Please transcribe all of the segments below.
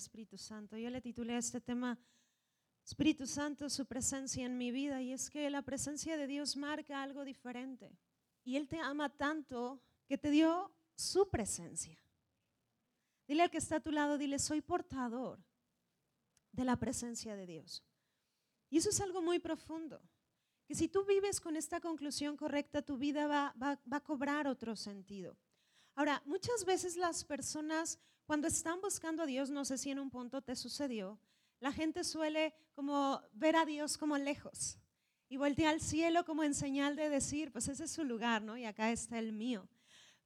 Espíritu Santo. Yo le titulé este tema Espíritu Santo, su presencia en mi vida. Y es que la presencia de Dios marca algo diferente. Y Él te ama tanto que te dio su presencia. Dile al que está a tu lado, dile, soy portador de la presencia de Dios. Y eso es algo muy profundo. Que si tú vives con esta conclusión correcta, tu vida va, va, va a cobrar otro sentido. Ahora, muchas veces las personas cuando están buscando a Dios, no sé si en un punto te sucedió, la gente suele como ver a Dios como lejos y voltea al cielo como en señal de decir, pues ese es su lugar, ¿no? Y acá está el mío.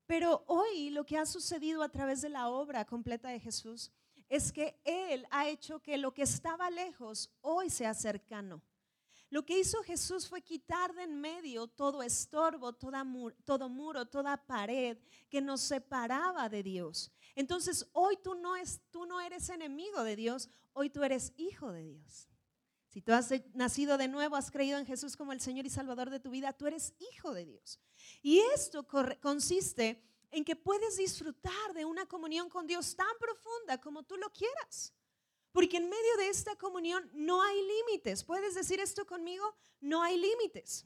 Pero hoy lo que ha sucedido a través de la obra completa de Jesús es que Él ha hecho que lo que estaba lejos hoy sea cercano. Lo que hizo Jesús fue quitar de en medio todo estorbo, todo muro, toda pared que nos separaba de Dios. Entonces hoy tú no, es, tú no eres enemigo de Dios, hoy tú eres hijo de Dios. Si tú has nacido de nuevo, has creído en Jesús como el Señor y Salvador de tu vida, tú eres hijo de Dios. Y esto consiste en que puedes disfrutar de una comunión con Dios tan profunda como tú lo quieras. Porque en medio de esta comunión no hay límites. ¿Puedes decir esto conmigo? No hay límites.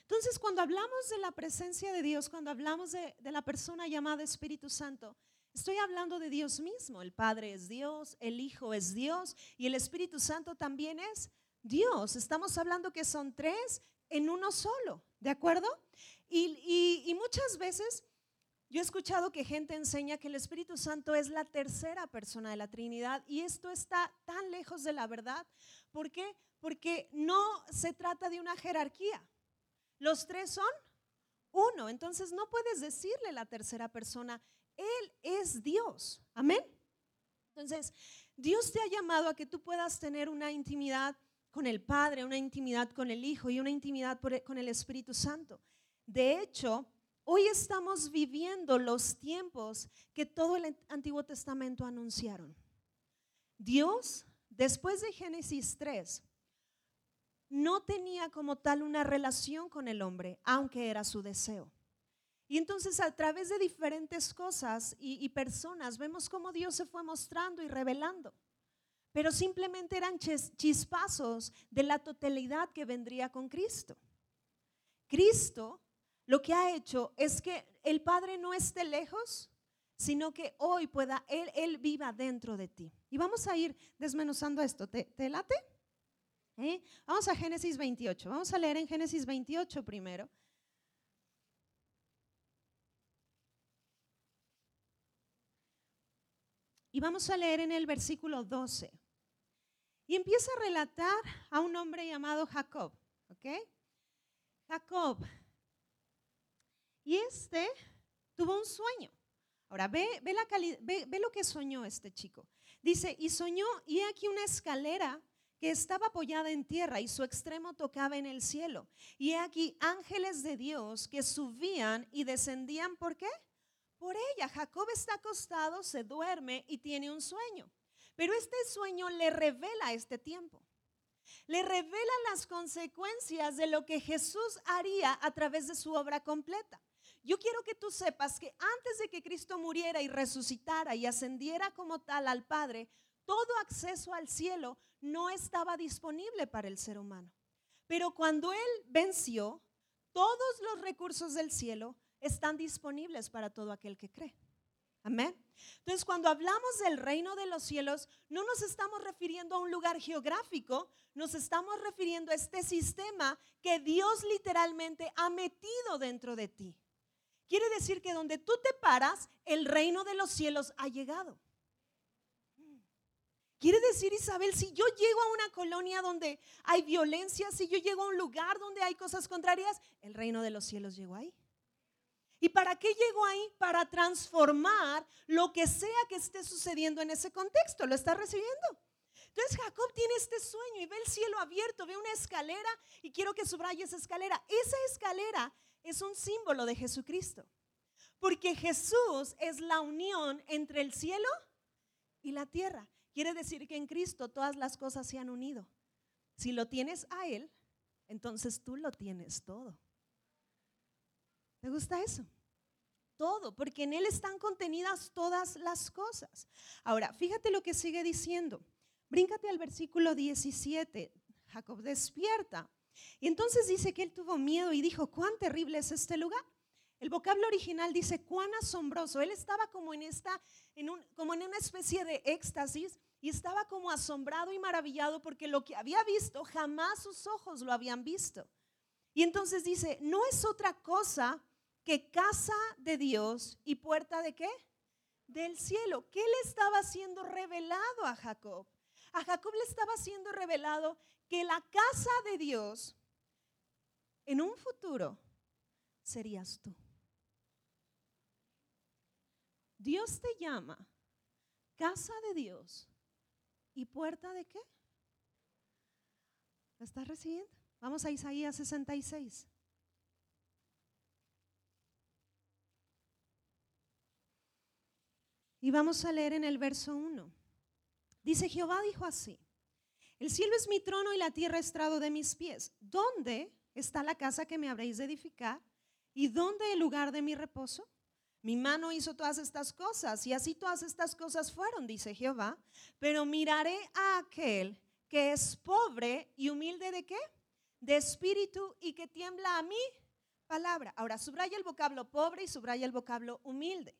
Entonces, cuando hablamos de la presencia de Dios, cuando hablamos de, la persona llamada Espíritu Santo, estoy hablando de Dios mismo. El Padre es Dios, el Hijo es Dios y el Espíritu Santo también es Dios. Estamos hablando que son tres en uno solo, ¿de acuerdo? y muchas veces yo he escuchado que gente enseña que el Espíritu Santo es la tercera persona de la Trinidad y esto está tan lejos de la verdad. ¿Por qué? Porque no se trata de una jerarquía. Los tres son uno, entonces no puedes decirle la tercera persona, Él es Dios. Amén. Entonces, Dios te ha llamado a que tú puedas tener una intimidad con el Padre, una intimidad con el Hijo y una intimidad con el Espíritu Santo. De hecho, Hoy estamos viviendo los tiempos que todo el Antiguo Testamento anunciaron. Dios, después de Génesis 3, no tenía como tal una relación con el hombre, aunque era su deseo. Y entonces a través de diferentes cosas y, personas vemos cómo Dios se fue mostrando y revelando. Pero simplemente eran chispazos de la totalidad que vendría con Cristo. Cristo lo que ha hecho es que el Padre no esté lejos, sino que hoy pueda, Él, Él viva dentro de ti. Y vamos a ir desmenuzando esto. ¿Te, late? ¿Eh? Vamos a Génesis 28. Vamos a leer en Génesis 28 primero. Y vamos a leer en el versículo 12. Y empieza a relatar a un hombre llamado Jacob. ¿Ok? Jacob y este tuvo un sueño. Ahora, ve, ve, la ve, lo que soñó este chico. Dice, y soñó, y aquí una escalera que estaba apoyada en tierra y su extremo tocaba en el cielo. Y aquí ángeles de Dios que subían y descendían, ¿por qué? Por ella. Jacob está acostado, se duerme y tiene un sueño. Pero este sueño le revela este tiempo. Le revela las consecuencias de lo que Jesús haría a través de su obra completa. Yo quiero que tú sepas que antes de que Cristo muriera y resucitara y ascendiera como tal al Padre, todo acceso al cielo no estaba disponible para el ser humano. Pero cuando Él venció, todos los recursos del cielo están disponibles para todo aquel que cree. Amén. Entonces, cuando hablamos del reino de los cielos, no nos estamos refiriendo a un lugar geográfico, nos estamos refiriendo a este sistema que Dios literalmente ha metido dentro de ti. Quiere decir que donde tú te paras, el reino de los cielos ha llegado. Quiere decir, Isabel, si yo llego a una colonia donde hay violencia, si yo llego a un lugar donde hay cosas contrarias, el reino de los cielos llegó ahí. ¿Y para qué llegó ahí? Para transformar lo que sea que esté sucediendo en ese contexto. ¿Lo está recibiendo? Entonces Jacob tiene este sueño y ve el cielo abierto, ve una escalera y quiero que subraye esa escalera. Esa escalera es un símbolo de Jesucristo. Porque Jesús es la unión entre el cielo y la tierra. Quiere decir que en Cristo todas las cosas se han unido. Si lo tienes a Él, entonces tú lo tienes todo. ¿Te gusta eso? todo, porque en Él están contenidas todas las cosas. Ahora, fíjate lo que sigue diciendo. Bríncate al versículo 17. Jacob despierta. Y entonces dice que él tuvo miedo y dijo, cuán terrible es este lugar. El vocablo original dice cuán asombroso. Él estaba como en esta, en un, como en una especie de éxtasis y estaba como asombrado y maravillado porque lo que había visto jamás sus ojos lo habían visto. Y entonces dice, no es otra cosa que casa de Dios y puerta de qué? Del cielo. ¿Qué le estaba siendo revelado a Jacob? A Jacob le estaba siendo revelado que la casa de Dios en un futuro serías tú. Dios te llama casa de Dios y puerta de qué? ¿La estás recibiendo? Vamos a Isaías 66. Y vamos a leer en el verso 1. Dice, Jehová dijo así, el cielo es mi trono y la tierra estrado de mis pies. ¿Dónde está la casa que me habréis de edificar? ¿Y dónde el lugar de mi reposo? Mi mano hizo todas estas cosas y así todas estas cosas fueron, dice Jehová. Pero miraré a aquel que es pobre y humilde de qué? De espíritu y que tiembla a mi palabra. Ahora, subraya el vocablo pobre y subraya el vocablo humilde.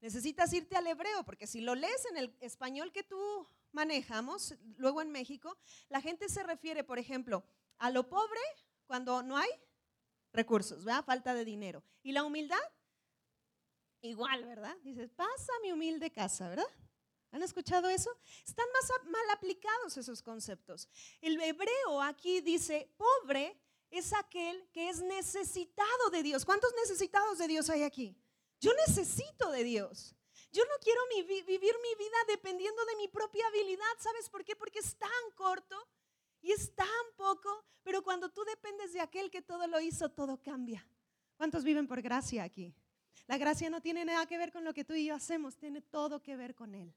Necesitas irte al hebreo, porque si lo lees en el español que tú manejamos, luego en México, la gente se refiere, por ejemplo, a lo pobre cuando no hay recursos, ¿verdad? Falta de dinero. Y la humildad, igual, ¿verdad? Dices, pasa mi humilde casa, ¿verdad? ¿Han escuchado eso? Están más mal aplicados esos conceptos. El hebreo aquí dice, pobre es aquel que es necesitado de Dios. ¿Cuántos necesitados de Dios hay aquí? Yo necesito de Dios. Yo no quiero vivir mi vida dependiendo de mi propia habilidad. ¿Sabes por qué? Porque es tan corto y es tan poco. Pero cuando tú dependes de aquel que todo lo hizo, todo cambia. ¿Cuántos viven por gracia aquí? La gracia no tiene nada que ver con lo que tú y yo hacemos, tiene todo que ver con Él.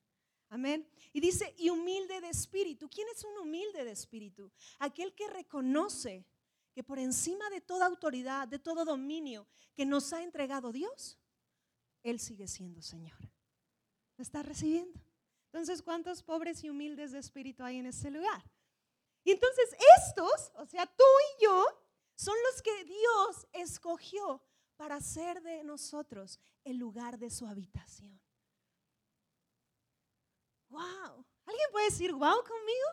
Amén. Y dice, y humilde de espíritu. ¿Quién es un humilde de espíritu? Aquel que reconoce que por encima de toda autoridad, de todo dominio que nos ha entregado Dios, Él sigue siendo Señor. ¿Lo está recibiendo? Entonces, ¿cuántos pobres y humildes de espíritu hay en este lugar? Y entonces estos, o sea, tú y yo, son los que Dios escogió para hacer de nosotros el lugar de su habitación. ¡Wow! ¿Alguien puede decir wow conmigo?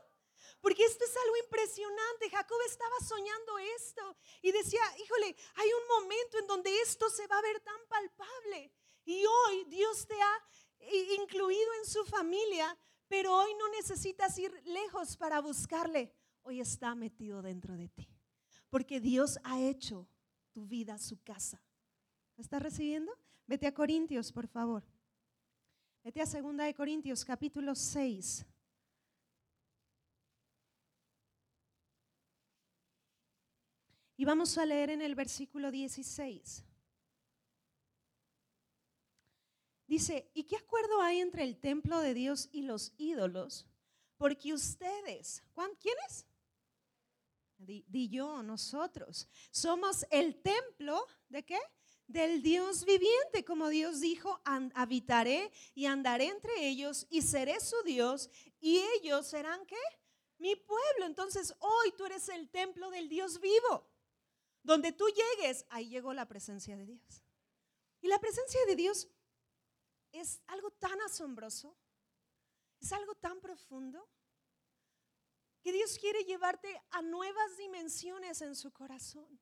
Porque esto es algo impresionante. Jacob estaba soñando esto y decía, híjole, hay un momento en donde esto se va a ver tan palpable. Y hoy Dios te ha incluido en su familia, pero hoy no necesitas ir lejos para buscarle. Hoy está metido dentro de ti. Porque Dios ha hecho tu vida su casa. ¿Lo estás recibiendo? Vete a Corintios, por favor. Vete a Segunda de Corintios, capítulo 6. Y vamos a leer en el versículo 16. Dice, ¿y qué acuerdo hay entre el templo de Dios y los ídolos? Porque ustedes, ¿quiénes? Di, di, yo, nosotros, somos el templo de qué? Del Dios viviente, como Dios dijo, habitaré y andaré entre ellos y seré su Dios y ellos serán qué? Mi pueblo. Entonces hoy tú eres el templo del Dios vivo. Donde tú llegues, ahí llegó la presencia de Dios. Y la presencia de Dios es algo tan asombroso, es algo tan profundo, que Dios quiere llevarte a nuevas dimensiones en su corazón.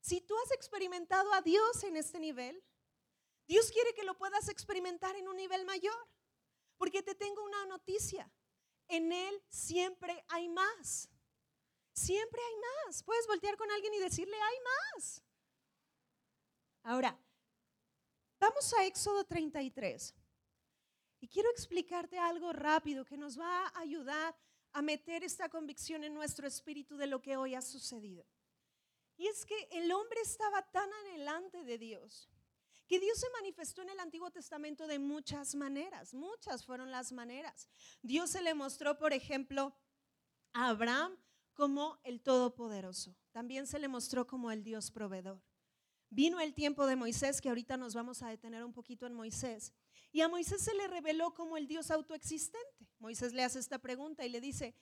Si tú has experimentado a Dios en este nivel, Dios quiere que lo puedas experimentar en un nivel mayor. Porque te tengo una noticia. En Él siempre hay más. Siempre hay más. Puedes voltear con alguien y decirle, hay más. Ahora, Vamos a Éxodo 33. Y quiero explicarte algo rápido que nos va a ayudar a meter esta convicción en nuestro espíritu de lo que hoy ha sucedido. Y es que el hombre estaba tan adelante de Dios que Dios se manifestó en el Antiguo Testamento de muchas maneras, muchas fueron las maneras. Dios se le mostró, por ejemplo, a Abraham como el Todopoderoso. También se le mostró como el Dios proveedor. Vino el tiempo de Moisés, que ahorita nos vamos a detener un poquito en Moisés, y a Moisés se le reveló como el Dios autoexistente. Moisés le hace esta pregunta y le dice,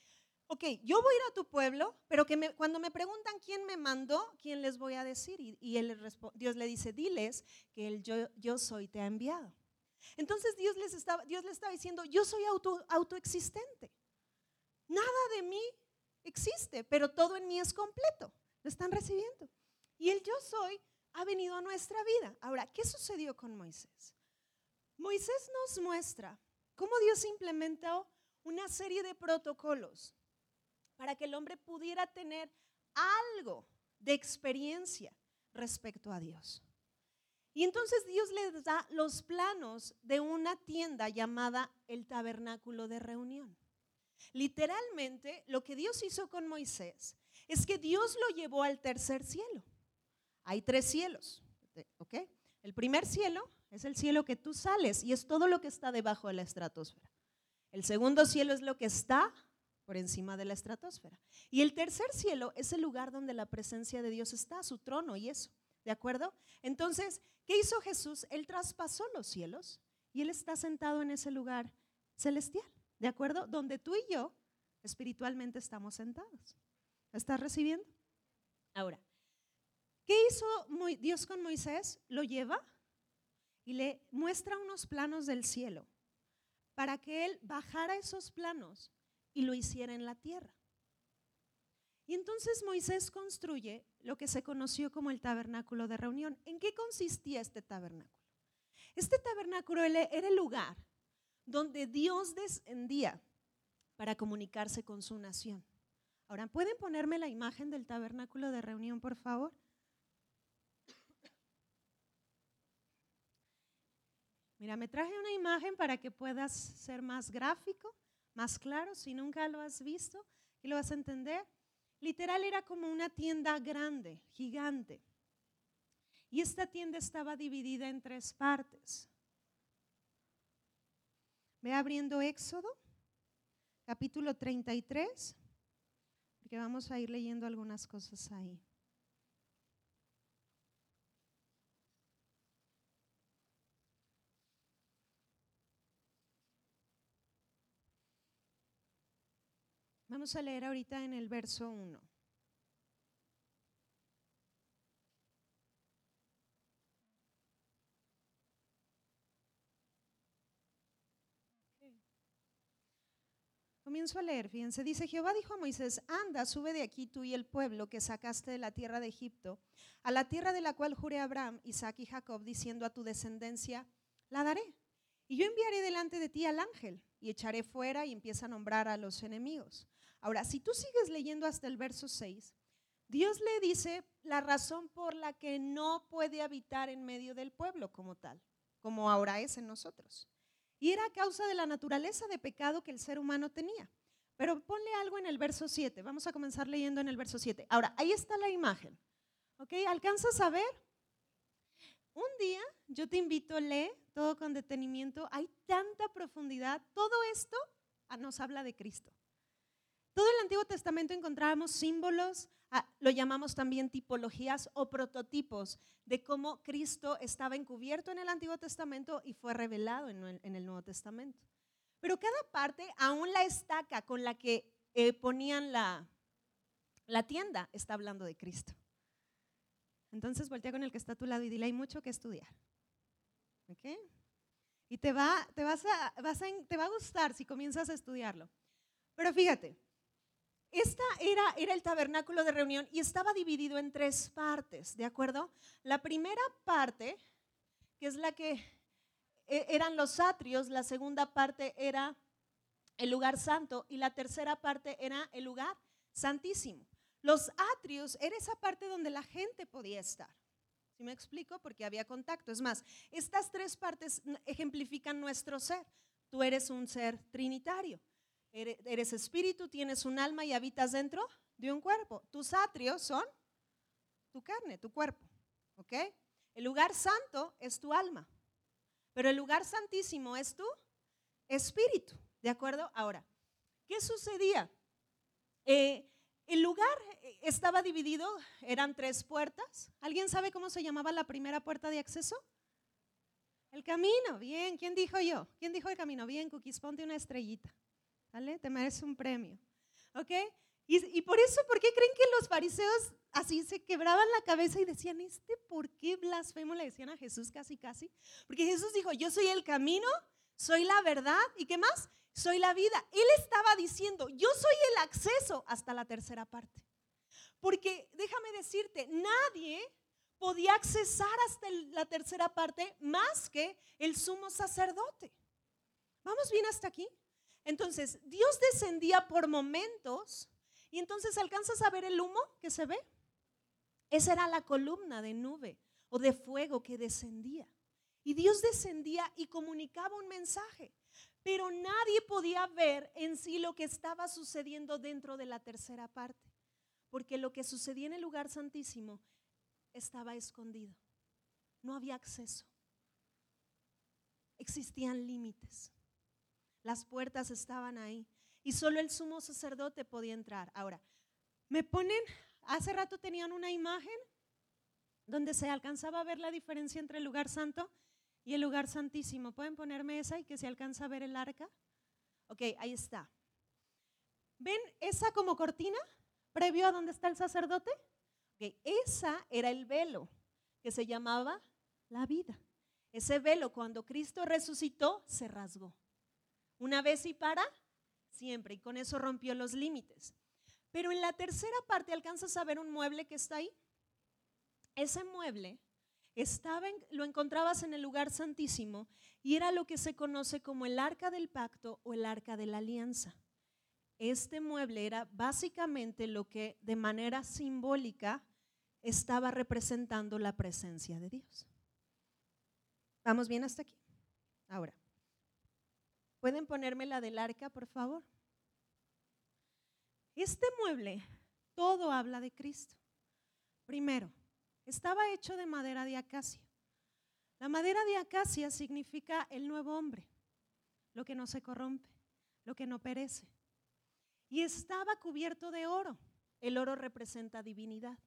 ok, yo voy a ir a tu pueblo, pero que cuando me preguntan quién me mandó, ¿quién les voy a decir? Y, él Dios le dice, diles que el yo, yo soy te ha enviado. Entonces Dios, les estaba, estaba diciendo, yo soy auto, autoexistente. Nada de mí existe, pero todo en mí es completo. Lo están recibiendo. Y el yo soy ha venido a nuestra vida. Ahora, ¿qué sucedió con Moisés? Moisés nos muestra cómo Dios implementó una serie de protocolos para que el hombre pudiera tener algo de experiencia respecto a Dios. Y entonces Dios le da los planos de una tienda llamada el tabernáculo de reunión. Literalmente, lo que Dios hizo con Moisés es que Dios lo llevó al tercer cielo. Hay tres cielos, ¿ok? El primer cielo es el cielo que tú sales y es todo lo que está debajo de la estratosfera. El segundo cielo es lo que está por encima de la estratosfera. Y el tercer cielo es el lugar donde la presencia de Dios está, su trono y eso. ¿De acuerdo? Entonces, ¿qué hizo Jesús? Él traspasó los cielos y Él está sentado en ese lugar celestial. ¿De acuerdo? Donde tú y yo espiritualmente estamos sentados. ¿Estás recibiendo? Ahora, ¿qué hizo Dios con Moisés? Lo lleva y le muestra unos planos del cielo para que él bajara esos planos y lo hiciera en la tierra. Y entonces Moisés construye lo que se conoció como el tabernáculo de reunión. ¿En qué consistía este tabernáculo? Este tabernáculo era el lugar donde Dios descendía para comunicarse con su nación. Ahora, ¿pueden ponerme la imagen del tabernáculo de reunión, por favor? Mira, me traje una imagen para que puedas ser más gráfico, más claro, si nunca lo has visto y lo vas a entender. Literal era como una tienda grande, gigante. Y esta tienda estaba dividida en tres partes. Ve abriendo Éxodo, capítulo 33, porque vamos a ir leyendo algunas cosas ahí. Vamos a leer ahorita en el verso 1. Comienzo a leer, fíjense, dice Jehová dijo a Moisés, anda, sube de aquí tú y el pueblo que sacaste de la tierra de Egipto, a la tierra de la cual juré a Abraham, Isaac y Jacob, diciendo a tu descendencia, la daré. Y yo enviaré delante de ti al ángel y echaré fuera y empieza a nombrar a los enemigos. Ahora, si tú sigues leyendo hasta el verso 6, Dios le dice la razón por la que no puede habitar en medio del pueblo como tal, como ahora es en nosotros. Y era a causa de la naturaleza de pecado que el ser humano tenía. Pero ponle algo en el verso 7. Vamos a comenzar leyendo en el verso 7. Ahora, ahí está la imagen. ¿Ok? ¿Alcanzas a ver? Un día yo te invito, lee todo con detenimiento. Hay tanta profundidad. Todo esto nos habla de Cristo. Todo el Antiguo Testamento encontrábamos símbolos, ah, lo llamamos también tipologías o prototipos de cómo Cristo estaba encubierto en el Antiguo Testamento y fue revelado en, el Nuevo Testamento. Pero cada parte, aún la estaca con la que eh, ponían la, la tienda, está hablando de Cristo. Entonces voltea con el que está a tu lado y dile, hay mucho que estudiar. ¿Ok? Y te va, te, vas a, vas te va a gustar si comienzas a estudiarlo. Pero fíjate, esta era, era, el tabernáculo de reunión y estaba dividido en tres partes, ¿de acuerdo? La primera parte, que es la que e, eran los atrios, la segunda parte era el lugar santo y la tercera parte era el lugar santísimo. Los atrios era esa parte donde la gente podía estar. ¿Sí me explico? Porque había contacto. Es más, estas tres partes ejemplifican nuestro ser. Tú eres un ser trinitario. Eres espíritu, tienes un alma y habitas dentro de un cuerpo. Tus atrios son tu carne, tu cuerpo. ¿Ok? El lugar santo es tu alma. Pero el lugar santísimo es tu espíritu. ¿De acuerdo? Ahora, ¿qué sucedía? Eh, el lugar, estaba dividido, eran tres puertas. ¿Alguien sabe cómo se llamaba la primera puerta de acceso? El camino, bien. ¿Quién dijo yo? ¿Quién dijo el camino? Bien, Cookies, ponte una estrellita. ¿Vale? Te mereces un premio. ¿Ok? Y, por eso, ¿por qué creen que los fariseos así se quebraban la cabeza y decían, este, ¿por qué blasfemo le decían a Jesús casi, casi? Porque Jesús dijo, yo soy el camino, soy la verdad y qué más? Soy la vida. Él estaba diciendo, yo soy el acceso hasta la tercera parte. Porque déjame decirte, nadie podía accesar hasta la tercera parte más que el sumo sacerdote. ¿Vamos bien hasta aquí? Entonces, Dios descendía por momentos y entonces alcanzas a ver el humo que se ve. Esa era la columna de nube o de fuego que descendía. Y Dios descendía y comunicaba un mensaje. Pero nadie podía ver en sí lo que estaba sucediendo dentro de la tercera parte. Porque lo que sucedía en el lugar santísimo estaba escondido. No había acceso. Existían límites. Las puertas estaban ahí y solo el sumo sacerdote podía entrar. Ahora, me ponen, hace rato tenían una imagen donde se alcanzaba a ver la diferencia entre el lugar santo y el lugar santísimo. ¿Pueden ponerme esa y que se alcanza a ver el arca? Ok, ahí está. ¿Ven esa como cortina previo a donde está el sacerdote? Ok, esa era el velo que se llamaba la vida. Ese velo cuando Cristo resucitó se rasgó. Una vez y para siempre, y con eso rompió los límites. Pero en la tercera parte alcanzas a ver un mueble que está ahí. Ese mueble estaba lo encontrabas en el lugar santísimo y era lo que se conoce como el arca del pacto o el arca de la alianza. Este mueble era básicamente lo que de manera simbólica estaba representando la presencia de Dios. ¿Vamos bien hasta aquí? Ahora, ¿Pueden ponerme la del arca, por favor? Este mueble, todo habla de Cristo. Primero, estaba hecho de madera de acacia. La madera de acacia significa el nuevo hombre, lo que no se corrompe, lo que no perece. Y estaba cubierto de oro. El oro representa divinidad.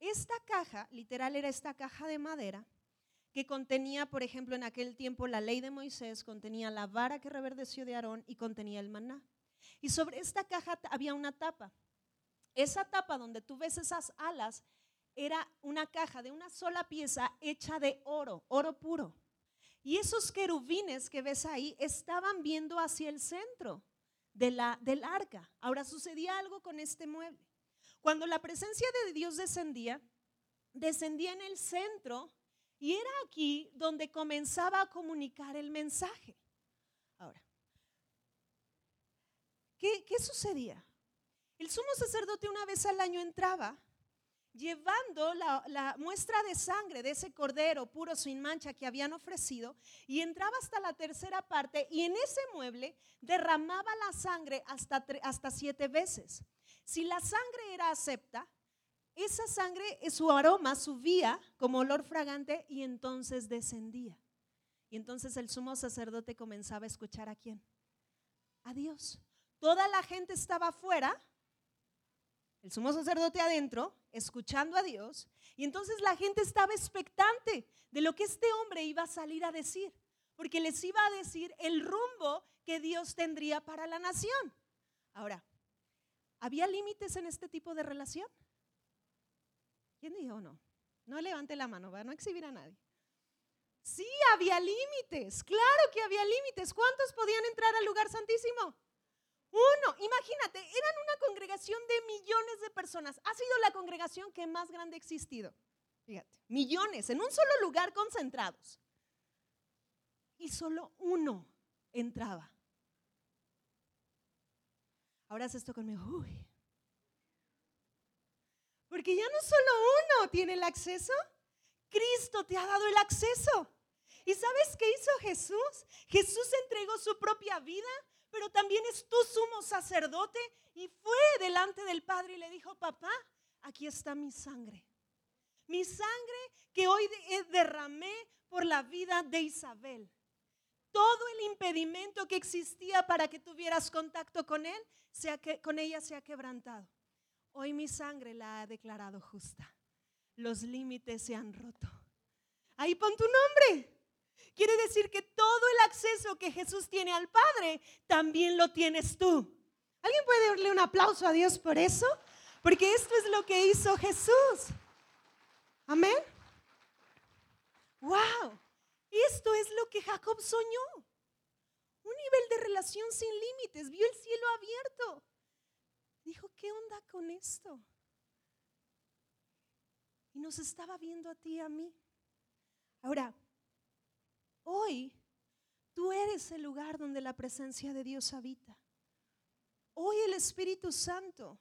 Esta caja, literal era esta caja de madera, que contenía, por ejemplo, en aquel tiempo la ley de Moisés, contenía la vara que reverdeció de Aarón y contenía el maná. Y sobre esta caja había una tapa. Esa tapa donde tú ves esas alas era una caja de una sola pieza hecha de oro, oro puro. Y esos querubines que ves ahí estaban viendo hacia el centro de la, del arca. Ahora sucedía algo con este mueble. Cuando la presencia de Dios descendía, descendía en el centro y era aquí donde comenzaba a comunicar el mensaje. Ahora, ¿qué, sucedía? El sumo sacerdote una vez al año entraba llevando la, la, muestra de sangre de ese cordero puro sin mancha que habían ofrecido y entraba hasta la tercera parte y en ese mueble derramaba la sangre hasta, hasta siete veces. Si la sangre era acepta, esa sangre, su aroma subía como olor fragante y entonces descendía. Y entonces el sumo sacerdote comenzaba a escuchar a quién? A Dios. Toda la gente estaba afuera, el sumo sacerdote adentro, escuchando a Dios, y entonces la gente estaba expectante de lo que este hombre iba a salir a decir, porque les iba a decir el rumbo que Dios tendría para la nación. Ahora, ¿había límites en este tipo de relación? ¿Quién dijo no? No levante la mano, va a no exhibir a nadie. Sí, había límites, claro que había límites. ¿Cuántos podían entrar al lugar santísimo? Uno, imagínate, eran una congregación de millones de personas. Ha sido la congregación que más grande ha existido. Fíjate, millones en un solo lugar concentrados. Y solo uno entraba. Ahora haz esto conmigo. Uy, porque ya no solo uno tiene el acceso, Cristo te ha dado el acceso. ¿Y sabes qué hizo Jesús? Jesús entregó su propia vida, pero también es tu sumo sacerdote y fue delante del Padre y le dijo, papá, aquí está mi sangre. Mi sangre que hoy eh, derramé por la vida de Isabel. Todo el impedimento que existía para que tuvieras contacto con él, con ella se ha quebrantado. Hoy mi sangre la ha declarado justa. Los límites se han roto. Ahí pon tu nombre. Quiere decir que todo el acceso que Jesús tiene al Padre, también lo tienes tú. ¿Alguien puede darle un aplauso a Dios por eso? Porque esto es lo que hizo Jesús. Amén. Wow. Esto es lo que Jacob soñó. Un nivel de relación sin límites. Vio el cielo abierto. Dijo, ¿qué onda con esto? Y nos estaba viendo a ti y a mí. Ahora, hoy tú eres el lugar donde la presencia de Dios habita. Hoy el Espíritu Santo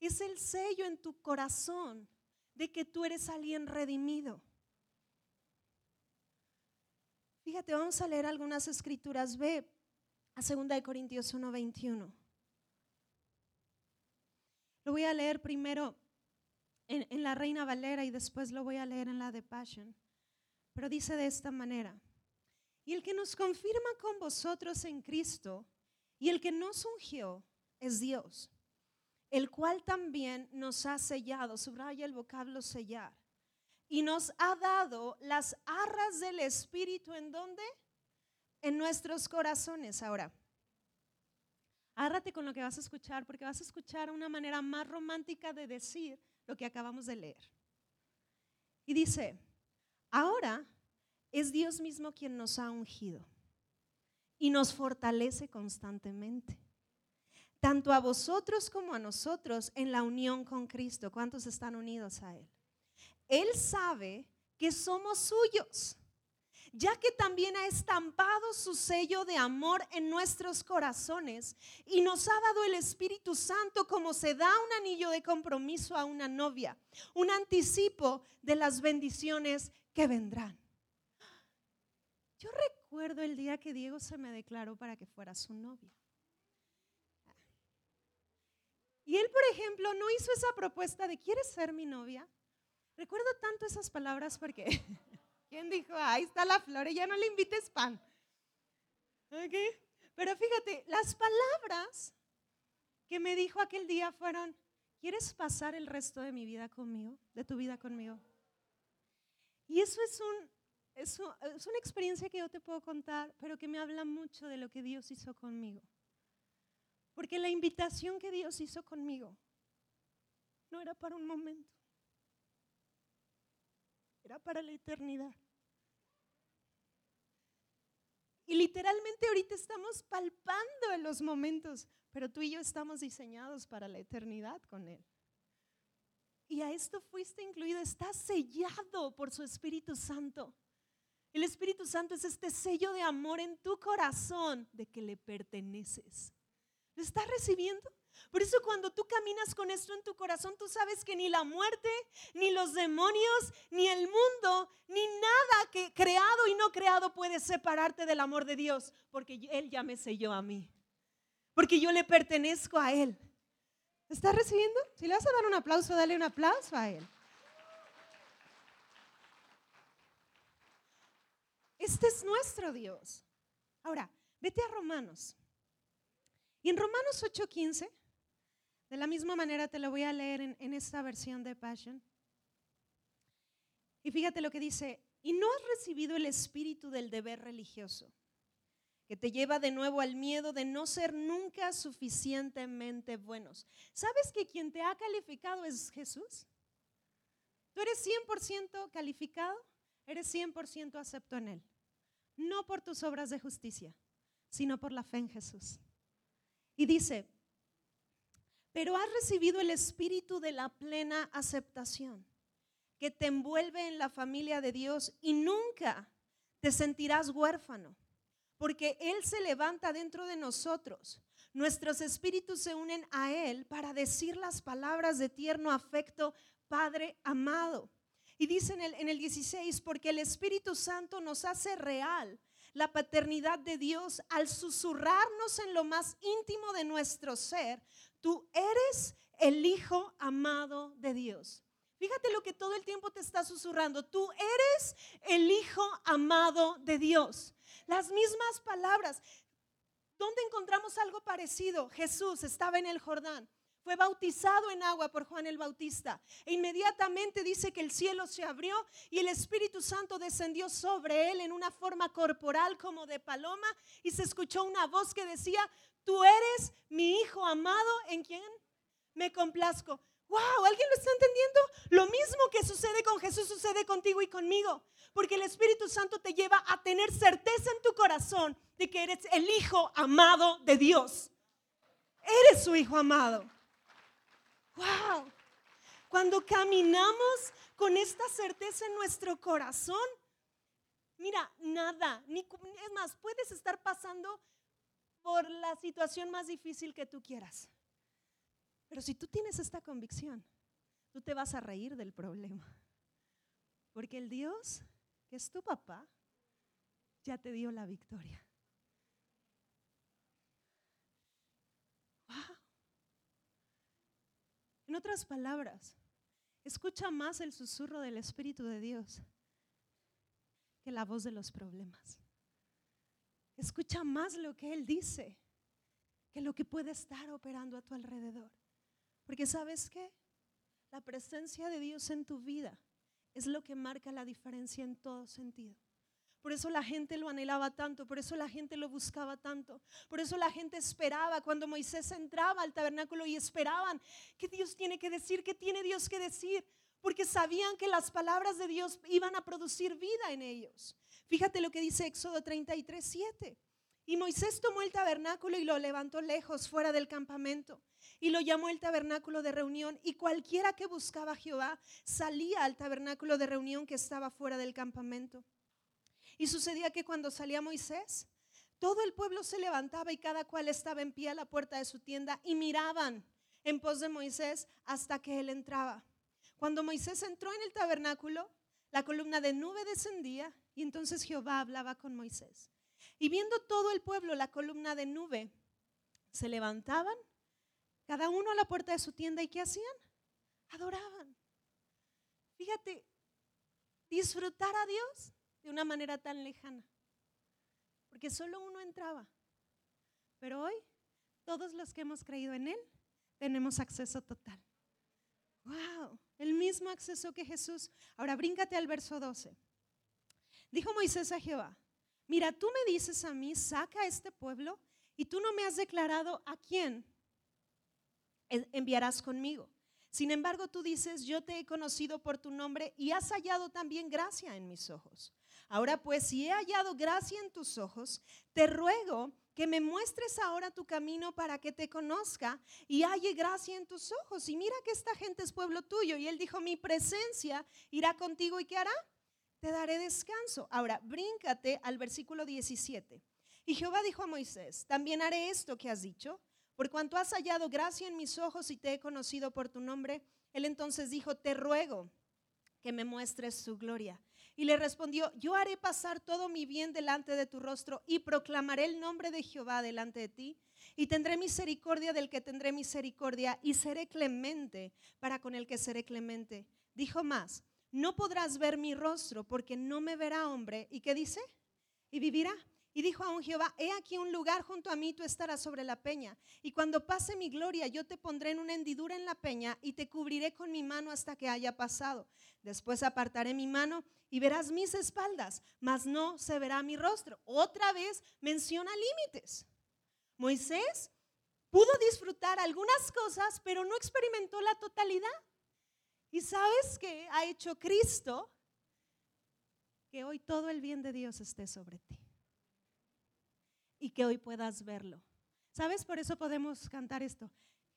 es el sello en tu corazón de que tú eres alguien redimido. Fíjate, vamos a leer algunas escrituras. Ve a 2 Corintios 1:21. Lo voy a leer primero en, en, la Reina Valera y después lo voy a leer en la de Passion. Pero dice de esta manera, y el que nos confirma con vosotros en Cristo y el que nos ungió es Dios, el cual también nos ha sellado, subraya el vocablo sellar, y nos ha dado las arras del Espíritu en dónde? En nuestros corazones. Ahora, árrate con lo que vas a escuchar, porque vas a escuchar una manera más romántica de decir lo que acabamos de leer. Y dice, ahora es Dios mismo quien nos ha ungido y nos fortalece constantemente. Tanto a vosotros como a nosotros en la unión con Cristo. ¿Cuántos están unidos a Él? Él sabe que somos suyos ya que también ha estampado su sello de amor en nuestros corazones y nos ha dado el Espíritu Santo como se da un anillo de compromiso a una novia, un anticipo de las bendiciones que vendrán. Yo recuerdo el día que Diego se me declaró para que fuera su novia. Y él, por ejemplo, no hizo esa propuesta de, ¿quieres ser mi novia? Recuerdo tanto esas palabras porque ¿Quién dijo, ahí está la flor y ya no le invites pan? Pero fíjate, las palabras que me dijo aquel día fueron, ¿quieres pasar el resto de mi vida conmigo, de tu vida conmigo? Y eso es, un, es una experiencia que yo te puedo contar, pero que me habla mucho de lo que Dios hizo conmigo. Porque la invitación que Dios hizo conmigo no era para un momento, era para la eternidad. Y literalmente ahorita estamos palpando en los momentos, pero tú y yo estamos diseñados para la eternidad con Él. Y a esto fuiste incluido, estás sellado por su Espíritu Santo. El Espíritu Santo es este sello de amor en tu corazón de que le perteneces. ¿Lo estás recibiendo? Por eso cuando tú caminas con esto en tu corazón, tú sabes que ni la muerte, ni los demonios, ni el mundo, ni nada que creado y no creado puede separarte del amor de Dios, porque Él ya me selló a mí, porque yo le pertenezco a Él. ¿Estás recibiendo? Si le vas a dar un aplauso, dale un aplauso a Él. Este es nuestro Dios. Ahora, vete a Romanos. Y en Romanos 8:15 de la misma manera te lo voy a leer en, esta versión de Passion. Y fíjate lo que dice, y no has recibido el espíritu del deber religioso, que te lleva de nuevo al miedo de no ser nunca suficientemente buenos. ¿Sabes que quien te ha calificado es Jesús? Tú eres 100% calificado, eres 100% acepto en Él. No por tus obras de justicia, sino por la fe en Jesús. Y dice, pero has recibido el espíritu de la plena aceptación, que te envuelve en la familia de Dios y nunca te sentirás huérfano, porque Él se levanta dentro de nosotros. Nuestros espíritus se unen a Él para decir las palabras de tierno afecto, Padre amado. Y dice en el, en el 16, porque el Espíritu Santo nos hace real la paternidad de Dios al susurrarnos en lo más íntimo de nuestro ser, Tú eres el Hijo amado de Dios. Fíjate lo que todo el tiempo te está susurrando. Tú eres el Hijo amado de Dios. Las mismas palabras. ¿Dónde encontramos algo parecido? Jesús estaba en el Jordán. fue bautizado en agua por Juan el Bautista. E inmediatamente dice que el cielo se abrió y el Espíritu Santo descendió sobre él en una forma corporal como de paloma y se escuchó una voz que decía, tú eres mi hijo amado en quien me complazco. Wow, ¿alguien lo está entendiendo? Lo mismo que sucede con Jesús sucede contigo y conmigo. Porque el Espíritu Santo te lleva a tener certeza en tu corazón de que eres el hijo amado de Dios. Eres su hijo amado. Wow. Cuando caminamos con esta certeza en nuestro corazón, mira, nada, ni, es más, puedes estar pasando por la situación más difícil que tú quieras. Pero si tú tienes esta convicción, tú te vas a reír del problema. Porque el Dios, que es tu papá, ya te dio la victoria. En otras palabras, escucha más el susurro del Espíritu de Dios que la voz de los problemas. Escucha más lo que Él dice que lo que puede estar operando a tu alrededor. Porque sabes qué? La presencia de Dios en tu vida es lo que marca la diferencia en todo sentido. Por eso la gente lo anhelaba tanto, por eso la gente lo buscaba tanto, por eso la gente esperaba cuando Moisés entraba al tabernáculo y esperaban, ¿qué Dios tiene que decir? ¿Qué tiene Dios que decir? Porque sabían que las palabras de Dios iban a producir vida en ellos. Fíjate lo que dice Éxodo 33, 7. Y Moisés tomó el tabernáculo y lo levantó lejos, fuera del campamento, y lo llamó el tabernáculo de reunión. Y cualquiera que buscaba a Jehová salía al tabernáculo de reunión que estaba fuera del campamento. Y sucedía que cuando salía Moisés, todo el pueblo se levantaba y cada cual estaba en pie a la puerta de su tienda y miraban en pos de Moisés hasta que él entraba. Cuando Moisés entró en el tabernáculo, la columna de nube descendía y entonces Jehová hablaba con Moisés. Y viendo todo el pueblo la columna de nube, se levantaban, cada uno a la puerta de su tienda y ¿qué hacían? Adoraban. Fíjate, disfrutar a Dios de una manera tan lejana. Porque solo uno entraba. Pero hoy, todos los que hemos creído en Él, tenemos acceso total. ¡Wow! El mismo acceso que Jesús. Ahora bríncate al verso 12. Dijo Moisés a Jehová, mira, tú me dices a mí, saca este pueblo y tú no me has declarado a quién enviarás conmigo. Sin embargo, tú dices, yo te he conocido por tu nombre y has hallado también gracia en mis ojos. Ahora pues, si he hallado gracia en tus ojos, te ruego que me muestres ahora tu camino para que te conozca y halle gracia en tus ojos. Y mira que esta gente es pueblo tuyo. Y él dijo, mi presencia irá contigo y ¿qué hará? Te daré descanso. Ahora, bríncate al versículo 17. Y Jehová dijo a Moisés, también haré esto que has dicho, por cuanto has hallado gracia en mis ojos y te he conocido por tu nombre. Él entonces dijo, te ruego que me muestres su gloria. Y le respondió, yo haré pasar todo mi bien delante de tu rostro y proclamaré el nombre de Jehová delante de ti. Y tendré misericordia del que tendré misericordia y seré clemente para con el que seré clemente. Dijo más, no podrás ver mi rostro porque no me verá hombre. ¿Y qué dice? Y vivirá. Y dijo a un Jehová, he aquí un lugar junto a mí, tú estarás sobre la peña. Y cuando pase mi gloria, yo te pondré en una hendidura en la peña y te cubriré con mi mano hasta que haya pasado. Después apartaré mi mano y verás mis espaldas, mas no se verá mi rostro. Otra vez menciona límites. Moisés pudo disfrutar algunas cosas, pero no experimentó la totalidad. ¿Y sabes que ha hecho Cristo? Que hoy todo el bien de Dios esté sobre ti y que hoy puedas verlo. ¿Sabes? Por eso podemos cantar esto.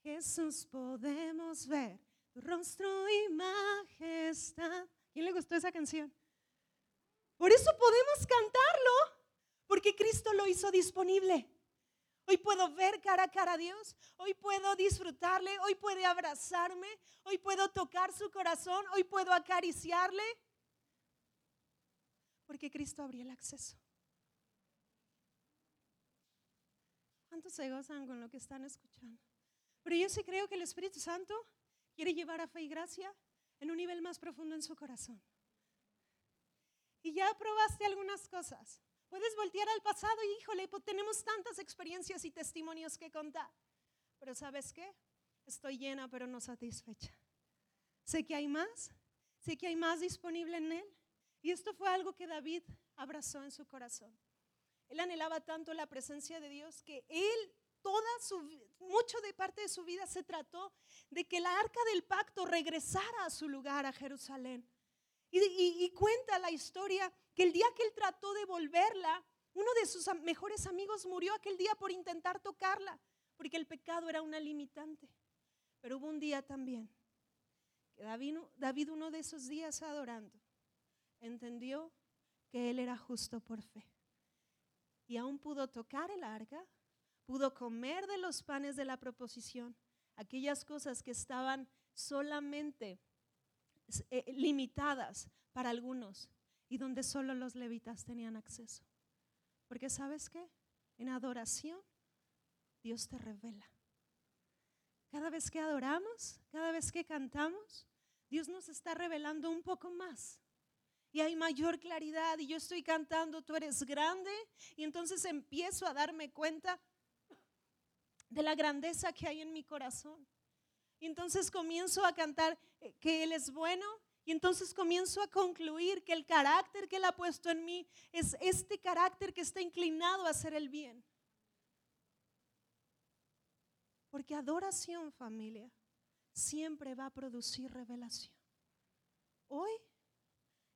Jesús, podemos ver tu rostro y majestad. ¿Quién le gustó esa canción? Por eso podemos cantarlo, porque Cristo lo hizo disponible. Hoy puedo ver cara a cara a Dios, hoy puedo disfrutarle, hoy puede abrazarme, hoy puedo tocar su corazón, hoy puedo acariciarle, porque Cristo abrió el acceso. ¿Cuántos se gozan con lo que están escuchando? Pero yo sí creo que el Espíritu Santo quiere llevar a fe y gracia en un nivel más profundo en su corazón. Y ya probaste algunas cosas. Puedes voltear al pasado y, híjole, pues tenemos tantas experiencias y testimonios que contar. Pero ¿sabes qué? estoy llena pero no satisfecha. Sé que hay más, sé que hay más disponible en Él. Y esto fue algo que David abrazó en su corazón. Él anhelaba tanto la presencia de Dios que él, toda su, mucho de parte de su vida se trató de que la arca del pacto regresara a su lugar, a Jerusalén. Y, cuenta la historia que el día que él trató de volverla, uno de sus mejores amigos murió aquel día por intentar tocarla, porque el pecado era una limitante. Pero hubo un día también que David, David uno de esos días adorando, entendió que él era justo por fe. Y aún pudo tocar el arca, pudo comer de los panes de la proposición, aquellas cosas que estaban solamente eh, limitadas para algunos y donde solo los levitas tenían acceso. Porque sabes qué? En adoración Dios te revela. Cada vez que adoramos, cada vez que cantamos, Dios nos está revelando un poco más. Y hay mayor claridad y yo estoy cantando, tú eres grande. Y entonces empiezo a darme cuenta de la grandeza que hay en mi corazón. Y entonces comienzo a cantar eh, que Él es bueno y entonces comienzo a concluir que el carácter que Él ha puesto en mí es este carácter que está inclinado a hacer el bien. Porque adoración, familia, siempre va a producir revelación. Hoy,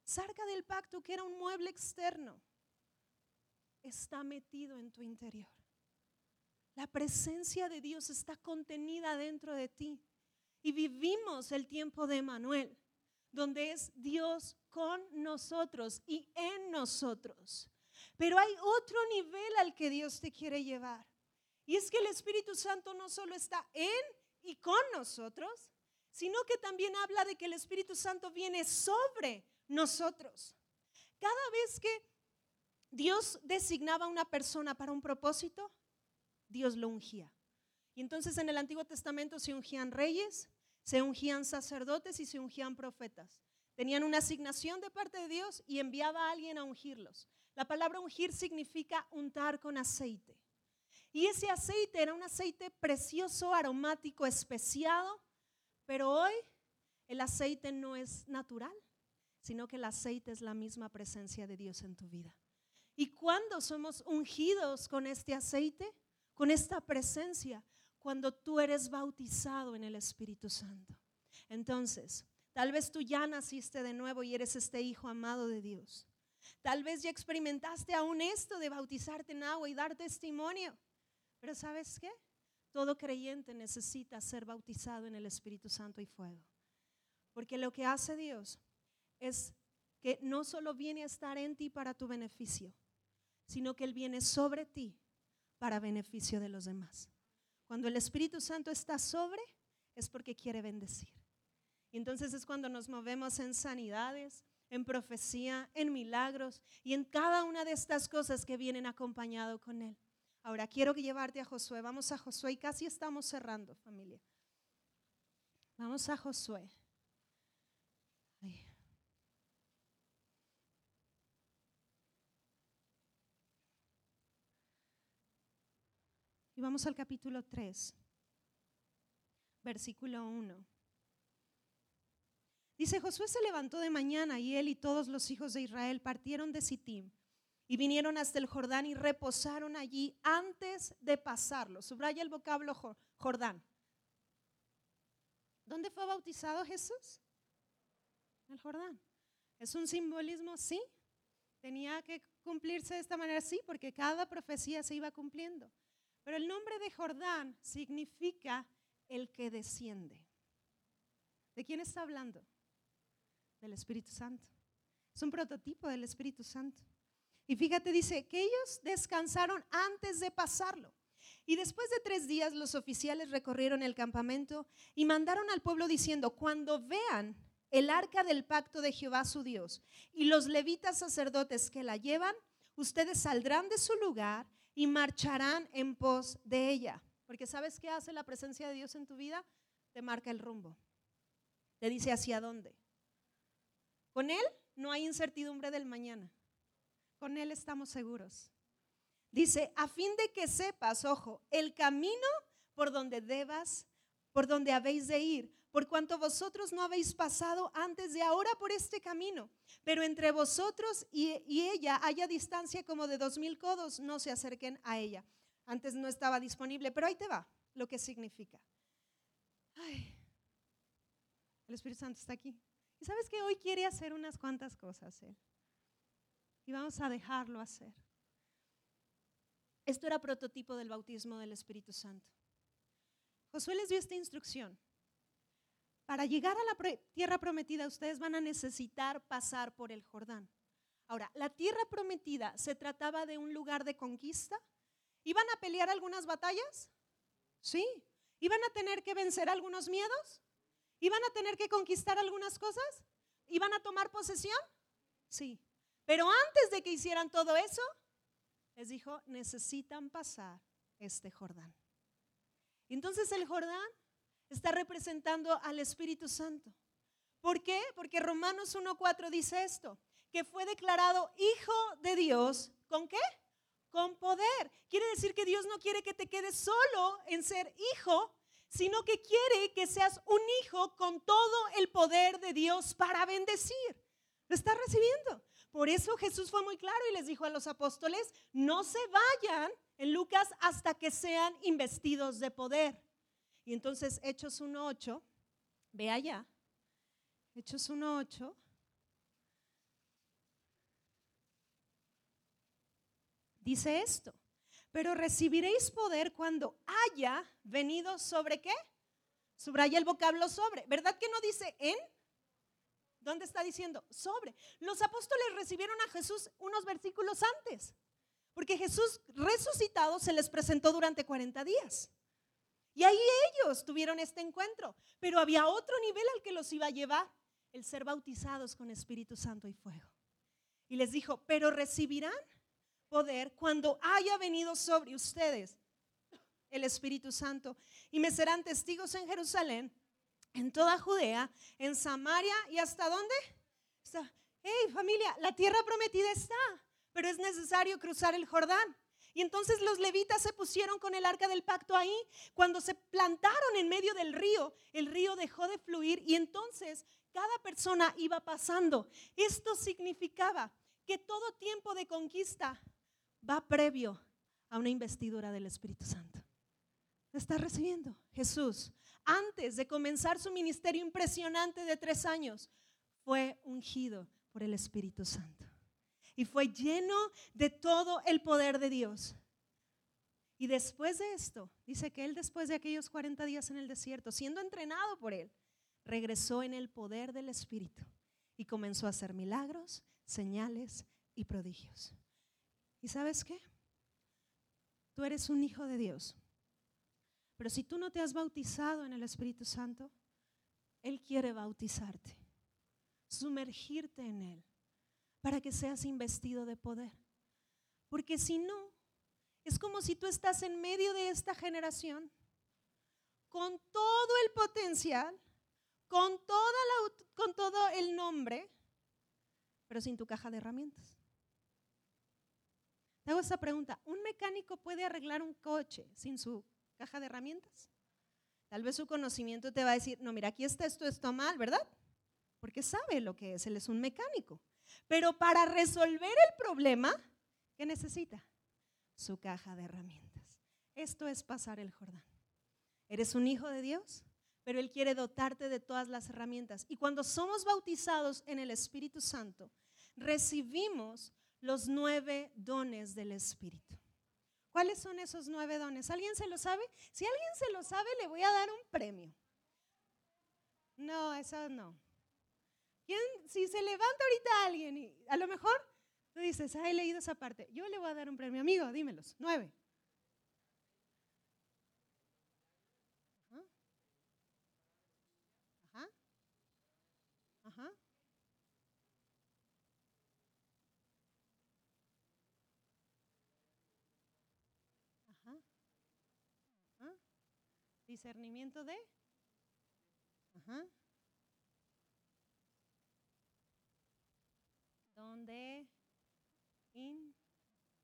Sarca del Pacto, que era un mueble externo, está metido en tu interior. La presencia de Dios está contenida dentro de ti. Y vivimos el tiempo de Manuel donde es Dios con nosotros y en nosotros. Pero hay otro nivel al que Dios te quiere llevar. Y es que el Espíritu Santo no solo está en y con nosotros, sino que también habla de que el Espíritu Santo viene sobre nosotros. Cada vez que Dios designaba a una persona para un propósito, Dios lo ungía. Y entonces en el Antiguo Testamento se ungían reyes, se ungían sacerdotes y se ungían profetas. Tenían una asignación de parte de Dios y enviaba a alguien a ungirlos. La palabra ungir significa untar con aceite. Y ese aceite era un aceite precioso, aromático, especiado, pero hoy el aceite no es natural, sino que el aceite es la misma presencia de Dios en tu vida. Y cuando somos ungidos con este aceite, con esta presencia, cuando tú eres bautizado en el Espíritu Santo. Entonces, tal vez tú ya naciste de nuevo y eres este hijo amado de Dios. Tal vez ya experimentaste aún esto de bautizarte en agua y dar testimonio. Pero ¿sabes qué? Todo creyente necesita ser bautizado en el Espíritu Santo y fuego. Porque lo que hace Dios es que no solo viene a estar en ti para tu beneficio, sino que Él viene sobre ti para beneficio de los demás. Cuando el Espíritu Santo está sobre, es porque quiere bendecir. Entonces es cuando nos movemos en sanidades, en profecía, en milagros y en cada una de estas cosas que vienen acompañado con Él. Ahora quiero llevarte a Josué. Vamos a Josué y casi estamos cerrando, familia. Vamos a Josué. Y vamos al capítulo 3, versículo 1. Dice, Josué se levantó de mañana y él y todos los hijos de Israel partieron de Sittim y vinieron hasta el Jordán y reposaron allí antes de pasarlo. Subraya el vocablo Jordán. ¿Dónde fue bautizado Jesús? En el Jordán. ¿Es un simbolismo? Sí. Tenía que cumplirse de esta manera, sí, porque cada profecía se iba cumpliendo. Pero el nombre de Jordán significa el que desciende. ¿De quién está hablando? Del Espíritu Santo. Es un prototipo del Espíritu Santo. Y fíjate, dice que ellos descansaron antes de pasarlo. Y después de tres días los oficiales recorrieron el campamento y mandaron al pueblo diciendo, cuando vean el arca del pacto de Jehová su Dios y los levitas sacerdotes que la llevan, ustedes saldrán de su lugar y marcharán en pos de ella. Porque ¿sabes qué hace la presencia de Dios en tu vida? Te marca el rumbo. Te dice hacia dónde. Con Él no hay incertidumbre del mañana. Con Él estamos seguros. Dice, a fin de que sepas, ojo, el camino por donde debas por donde habéis de ir, por cuanto vosotros no habéis pasado antes de ahora por este camino. Pero entre vosotros y, ella haya distancia como de dos mil codos, no se acerquen a ella. Antes no estaba disponible, pero ahí te va lo que significa. Ay, el Espíritu Santo está aquí. Y sabes que hoy quiere hacer unas cuantas cosas Él. Y vamos a dejarlo hacer. Esto era prototipo del bautismo del Espíritu Santo. Josué les dio esta instrucción. Para llegar a la tierra prometida, ustedes van a necesitar pasar por el Jordán. Ahora, la tierra prometida se trataba de un lugar de conquista. ¿Iban a pelear algunas batallas? Sí. ¿Iban a tener que vencer algunos miedos? ¿Iban a tener que conquistar algunas cosas? ¿Iban a tomar posesión? Sí. Pero antes de que hicieran todo eso, les dijo, necesitan pasar este Jordán. Entonces el Jordán está representando al Espíritu Santo. ¿Por qué? Porque Romanos 1.4 dice esto, que fue declarado hijo de Dios. ¿Con qué? Con poder. Quiere decir que Dios no quiere que te quedes solo en ser hijo, sino que quiere que seas un hijo con todo el poder de Dios para bendecir. ¿Lo estás recibiendo? Por eso Jesús fue muy claro y les dijo a los apóstoles, no se vayan en Lucas hasta que sean investidos de poder. Y entonces Hechos 1.8, ve allá, Hechos 1.8. Dice esto, pero recibiréis poder cuando haya venido sobre qué? Subraya el vocablo sobre. ¿Verdad que no dice en? ¿Dónde está diciendo? Sobre. Los apóstoles recibieron a Jesús unos versículos antes, porque Jesús resucitado se les presentó durante 40 días. Y ahí ellos tuvieron este encuentro, pero había otro nivel al que los iba a llevar, el ser bautizados con Espíritu Santo y fuego. Y les dijo, pero recibirán poder cuando haya venido sobre ustedes el Espíritu Santo y me serán testigos en Jerusalén, en toda Judea, en Samaria y hasta dónde? Hey familia, la tierra prometida está, pero es necesario cruzar el Jordán. Y entonces los levitas se pusieron con el arca del pacto ahí. Cuando se plantaron en medio del río, el río dejó de fluir y entonces cada persona iba pasando. Esto significaba que todo tiempo de conquista va previo a una investidura del Espíritu Santo. está recibiendo? Jesús antes de comenzar su ministerio impresionante de tres años, fue ungido por el Espíritu Santo. Y fue lleno de todo el poder de Dios. Y después de esto, dice que él después de aquellos 40 días en el desierto, siendo entrenado por él, regresó en el poder del Espíritu y comenzó a hacer milagros, señales y prodigios. ¿Y sabes qué? Tú eres un hijo de Dios. Pero si tú no te has bautizado en el Espíritu Santo, Él quiere bautizarte, sumergirte en Él, para que seas investido de poder. Porque si no, es como si tú estás en medio de esta generación, con todo el potencial, con, toda la, con todo el nombre, pero sin tu caja de herramientas. Te hago esta pregunta, ¿un mecánico puede arreglar un coche sin su caja de herramientas. Tal vez su conocimiento te va a decir, no, mira, aquí está esto, está mal, ¿verdad? Porque sabe lo que es, él es un mecánico. Pero para resolver el problema, ¿qué necesita? Su caja de herramientas. Esto es pasar el Jordán. Eres un hijo de Dios, pero Él quiere dotarte de todas las herramientas. Y cuando somos bautizados en el Espíritu Santo, recibimos los nueve dones del Espíritu. ¿Cuáles son esos nueve dones? ¿Alguien se lo sabe? Si alguien se lo sabe, le voy a dar un premio. No, eso no. ¿Quién, si se levanta ahorita alguien y a lo mejor tú dices, ah, he leído esa parte, yo le voy a dar un premio. Amigo, dímelos. Nueve. Ajá. Ajá. Discernimiento de. Ajá. ¿Dónde? In.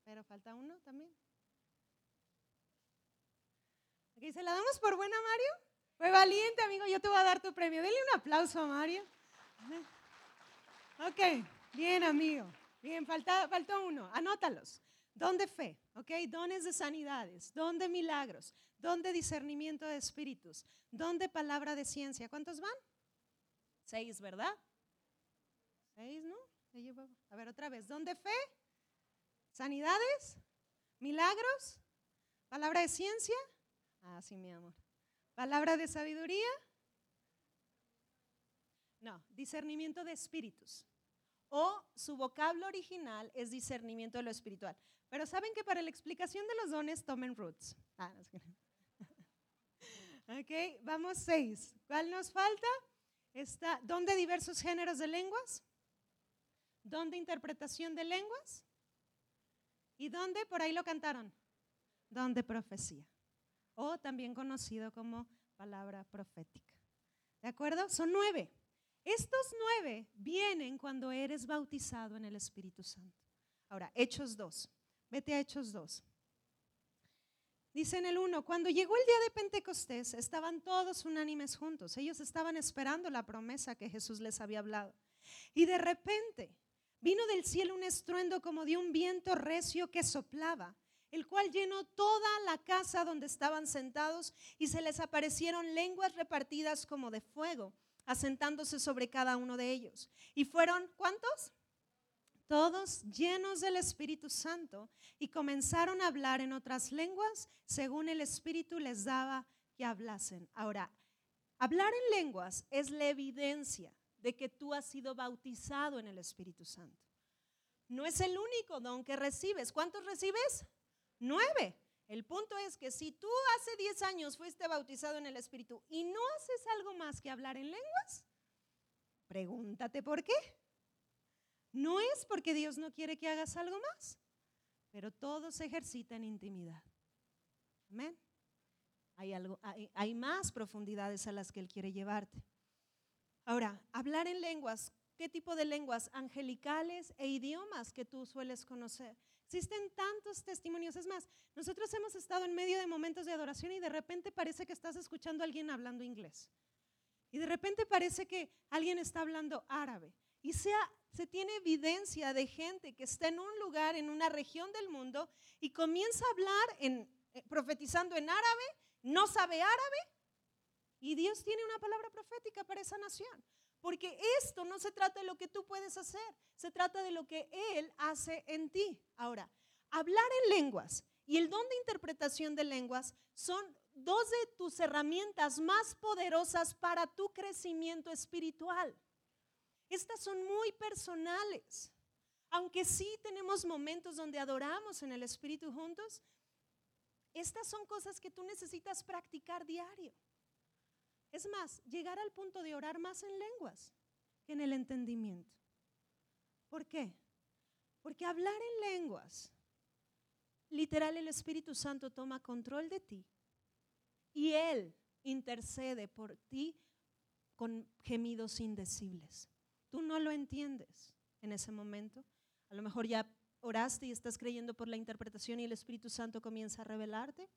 Pero falta uno también. Aquí se la damos por buena, Mario. Fue valiente, amigo. Yo te voy a dar tu premio. Denle un aplauso a Mario. Ok, bien, amigo. Bien, falta, faltó uno. Anótalos. Don de fe, ¿ok? Dones de sanidades, don de milagros, don de discernimiento de espíritus, don de palabra de ciencia. ¿Cuántos van? Seis, ¿verdad? Seis, ¿no? A ver, otra vez. Don de fe, sanidades, milagros, palabra de ciencia. Ah, sí, mi amor. Palabra de sabiduría. No, discernimiento de espíritus. O su vocablo original es discernimiento de lo espiritual. Pero saben que para la explicación de los dones tomen roots. Ah, ok, vamos seis. ¿Cuál nos falta? Está, don de diversos géneros de lenguas, don de interpretación de lenguas y dónde, por ahí lo cantaron, don de profecía, o también conocido como palabra profética. ¿De acuerdo? Son nueve. Estos nueve vienen cuando eres bautizado en el Espíritu Santo. Ahora, Hechos 2. Vete a Hechos 2. Dice en el 1, cuando llegó el día de Pentecostés, estaban todos unánimes juntos. Ellos estaban esperando la promesa que Jesús les había hablado. Y de repente vino del cielo un estruendo como de un viento recio que soplaba, el cual llenó toda la casa donde estaban sentados y se les aparecieron lenguas repartidas como de fuego, asentándose sobre cada uno de ellos. Y fueron, ¿cuántos? todos llenos del Espíritu Santo, y comenzaron a hablar en otras lenguas según el Espíritu les daba que hablasen. Ahora, hablar en lenguas es la evidencia de que tú has sido bautizado en el Espíritu Santo. No es el único don que recibes. ¿Cuántos recibes? Nueve. El punto es que si tú hace diez años fuiste bautizado en el Espíritu y no haces algo más que hablar en lenguas, pregúntate por qué. No es porque Dios no quiere que hagas algo más, pero todo se ejercita en intimidad. Amén. Hay, algo, hay, más profundidades a las que Él quiere llevarte. Ahora, hablar en lenguas, ¿qué tipo de lenguas? Angelicales e idiomas que tú sueles conocer. Existen tantos testimonios. Es más, nosotros hemos estado en medio de momentos de adoración y de repente parece que estás escuchando a alguien hablando inglés. Y de repente parece que alguien está hablando árabe. Y sea se tiene evidencia de gente que está en un lugar, en una región del mundo, y comienza a hablar en, eh, profetizando en árabe, no sabe árabe, y Dios tiene una palabra profética para esa nación. Porque esto no se trata de lo que tú puedes hacer, se trata de lo que Él hace en ti. Ahora, hablar en lenguas y el don de interpretación de lenguas son dos de tus herramientas más poderosas para tu crecimiento espiritual. Estas son muy personales. Aunque sí tenemos momentos donde adoramos en el Espíritu juntos, estas son cosas que tú necesitas practicar diario. Es más, llegar al punto de orar más en lenguas que en el entendimiento. ¿Por qué? Porque hablar en lenguas, literal el Espíritu Santo toma control de ti y Él intercede por ti con gemidos indecibles. Tú no lo entiendes en ese momento. A lo mejor ya oraste y estás creyendo por la interpretación y el Espíritu Santo comienza a revelarte.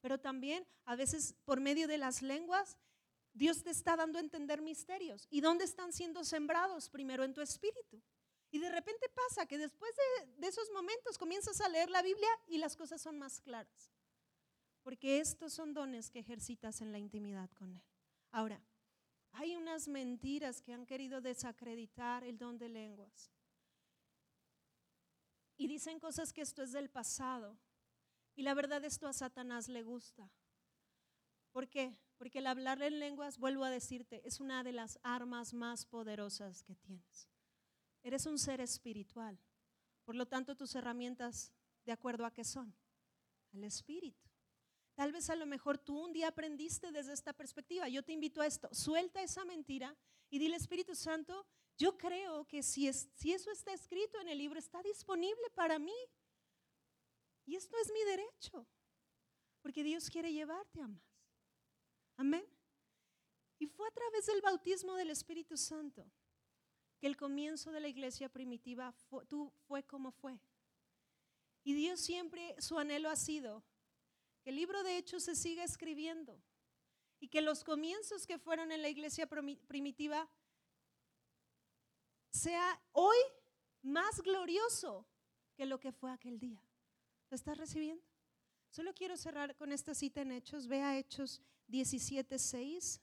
Pero también a veces por medio de las lenguas, Dios te está dando a entender misterios. ¿Y dónde están siendo sembrados? Primero en tu espíritu. Y de repente pasa que después de, esos momentos comienzas a leer la Biblia y las cosas son más claras. Porque estos son dones que ejercitas en la intimidad con Él. Ahora, hay unas mentiras que han querido desacreditar el don de lenguas. Y dicen cosas que esto es del pasado. Y la verdad esto a Satanás le gusta. ¿Por qué? Porque el hablar en lenguas, vuelvo a decirte, es una de las armas más poderosas que tienes. Eres un ser espiritual. Por lo tanto, tus herramientas, ¿de acuerdo a qué son? Al espíritu. Tal vez a lo mejor tú un día aprendiste desde esta perspectiva. Yo te invito a esto. Suelta esa mentira y dile, Espíritu Santo, yo creo que si, es, si eso está escrito en el libro, está disponible para mí. Y esto es mi derecho. Porque Dios quiere llevarte a más. Amén. Y fue a través del bautismo del Espíritu Santo que el comienzo de la iglesia primitiva fue, fue como fue. Y Dios siempre, su anhelo ha sido que el libro de Hechos se siga escribiendo y que los comienzos que fueron en la iglesia primitiva sea hoy más glorioso que lo que fue aquel día. ¿Lo estás recibiendo? Solo quiero cerrar con esta cita en Hechos. Vea Hechos 17, 6.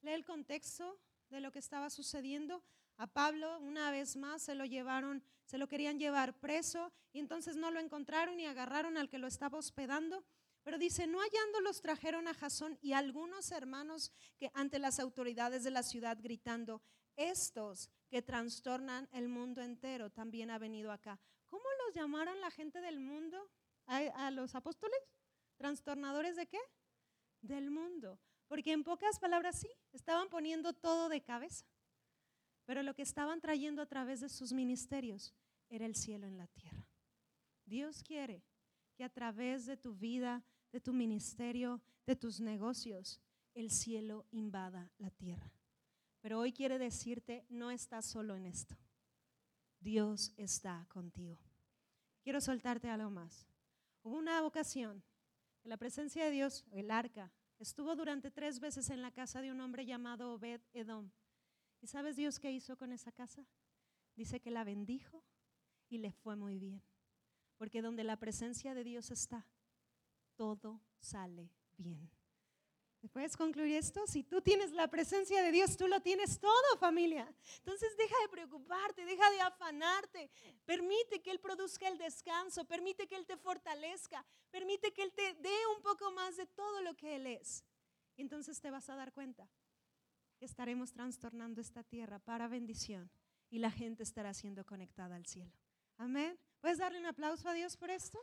Lee el contexto de lo que estaba sucediendo. A Pablo una vez más se lo llevaron, se lo querían llevar preso y entonces no lo encontraron y agarraron al que lo estaba hospedando. Pero dice, no hallándolos trajeron a Jasón y algunos hermanos que ante las autoridades de la ciudad gritando, estos que trastornan el mundo entero también ha venido acá. ¿Cómo los llamaron la gente del mundo a, a los apóstoles? ¿Trastornadores de qué? Del mundo. Porque en pocas palabras sí, estaban poniendo todo de cabeza. Pero lo que estaban trayendo a través de sus ministerios era el cielo en la tierra. Dios quiere que a través de tu vida, de tu ministerio, de tus negocios, el cielo invada la tierra. Pero hoy quiere decirte, no estás solo en esto. Dios está contigo. Quiero soltarte algo más. Hubo una ocasión la presencia de Dios, el arca, estuvo durante tres veces en la casa de un hombre llamado Obed Edom. ¿Y sabes Dios qué hizo con esa casa? Dice que la bendijo y le fue muy bien. Porque donde la presencia de Dios está, todo sale bien. ¿Puedes concluir esto? Si tú tienes la presencia de Dios, tú lo tienes todo, familia. Entonces deja de preocuparte, deja de afanarte. Permite que Él produzca el descanso, permite que Él te fortalezca, permite que Él te dé un poco más de todo lo que Él es. Y entonces te vas a dar cuenta que estaremos trastornando esta tierra para bendición y la gente estará siendo conectada al cielo. Amén. ¿Puedes darle un aplauso a Dios por esto?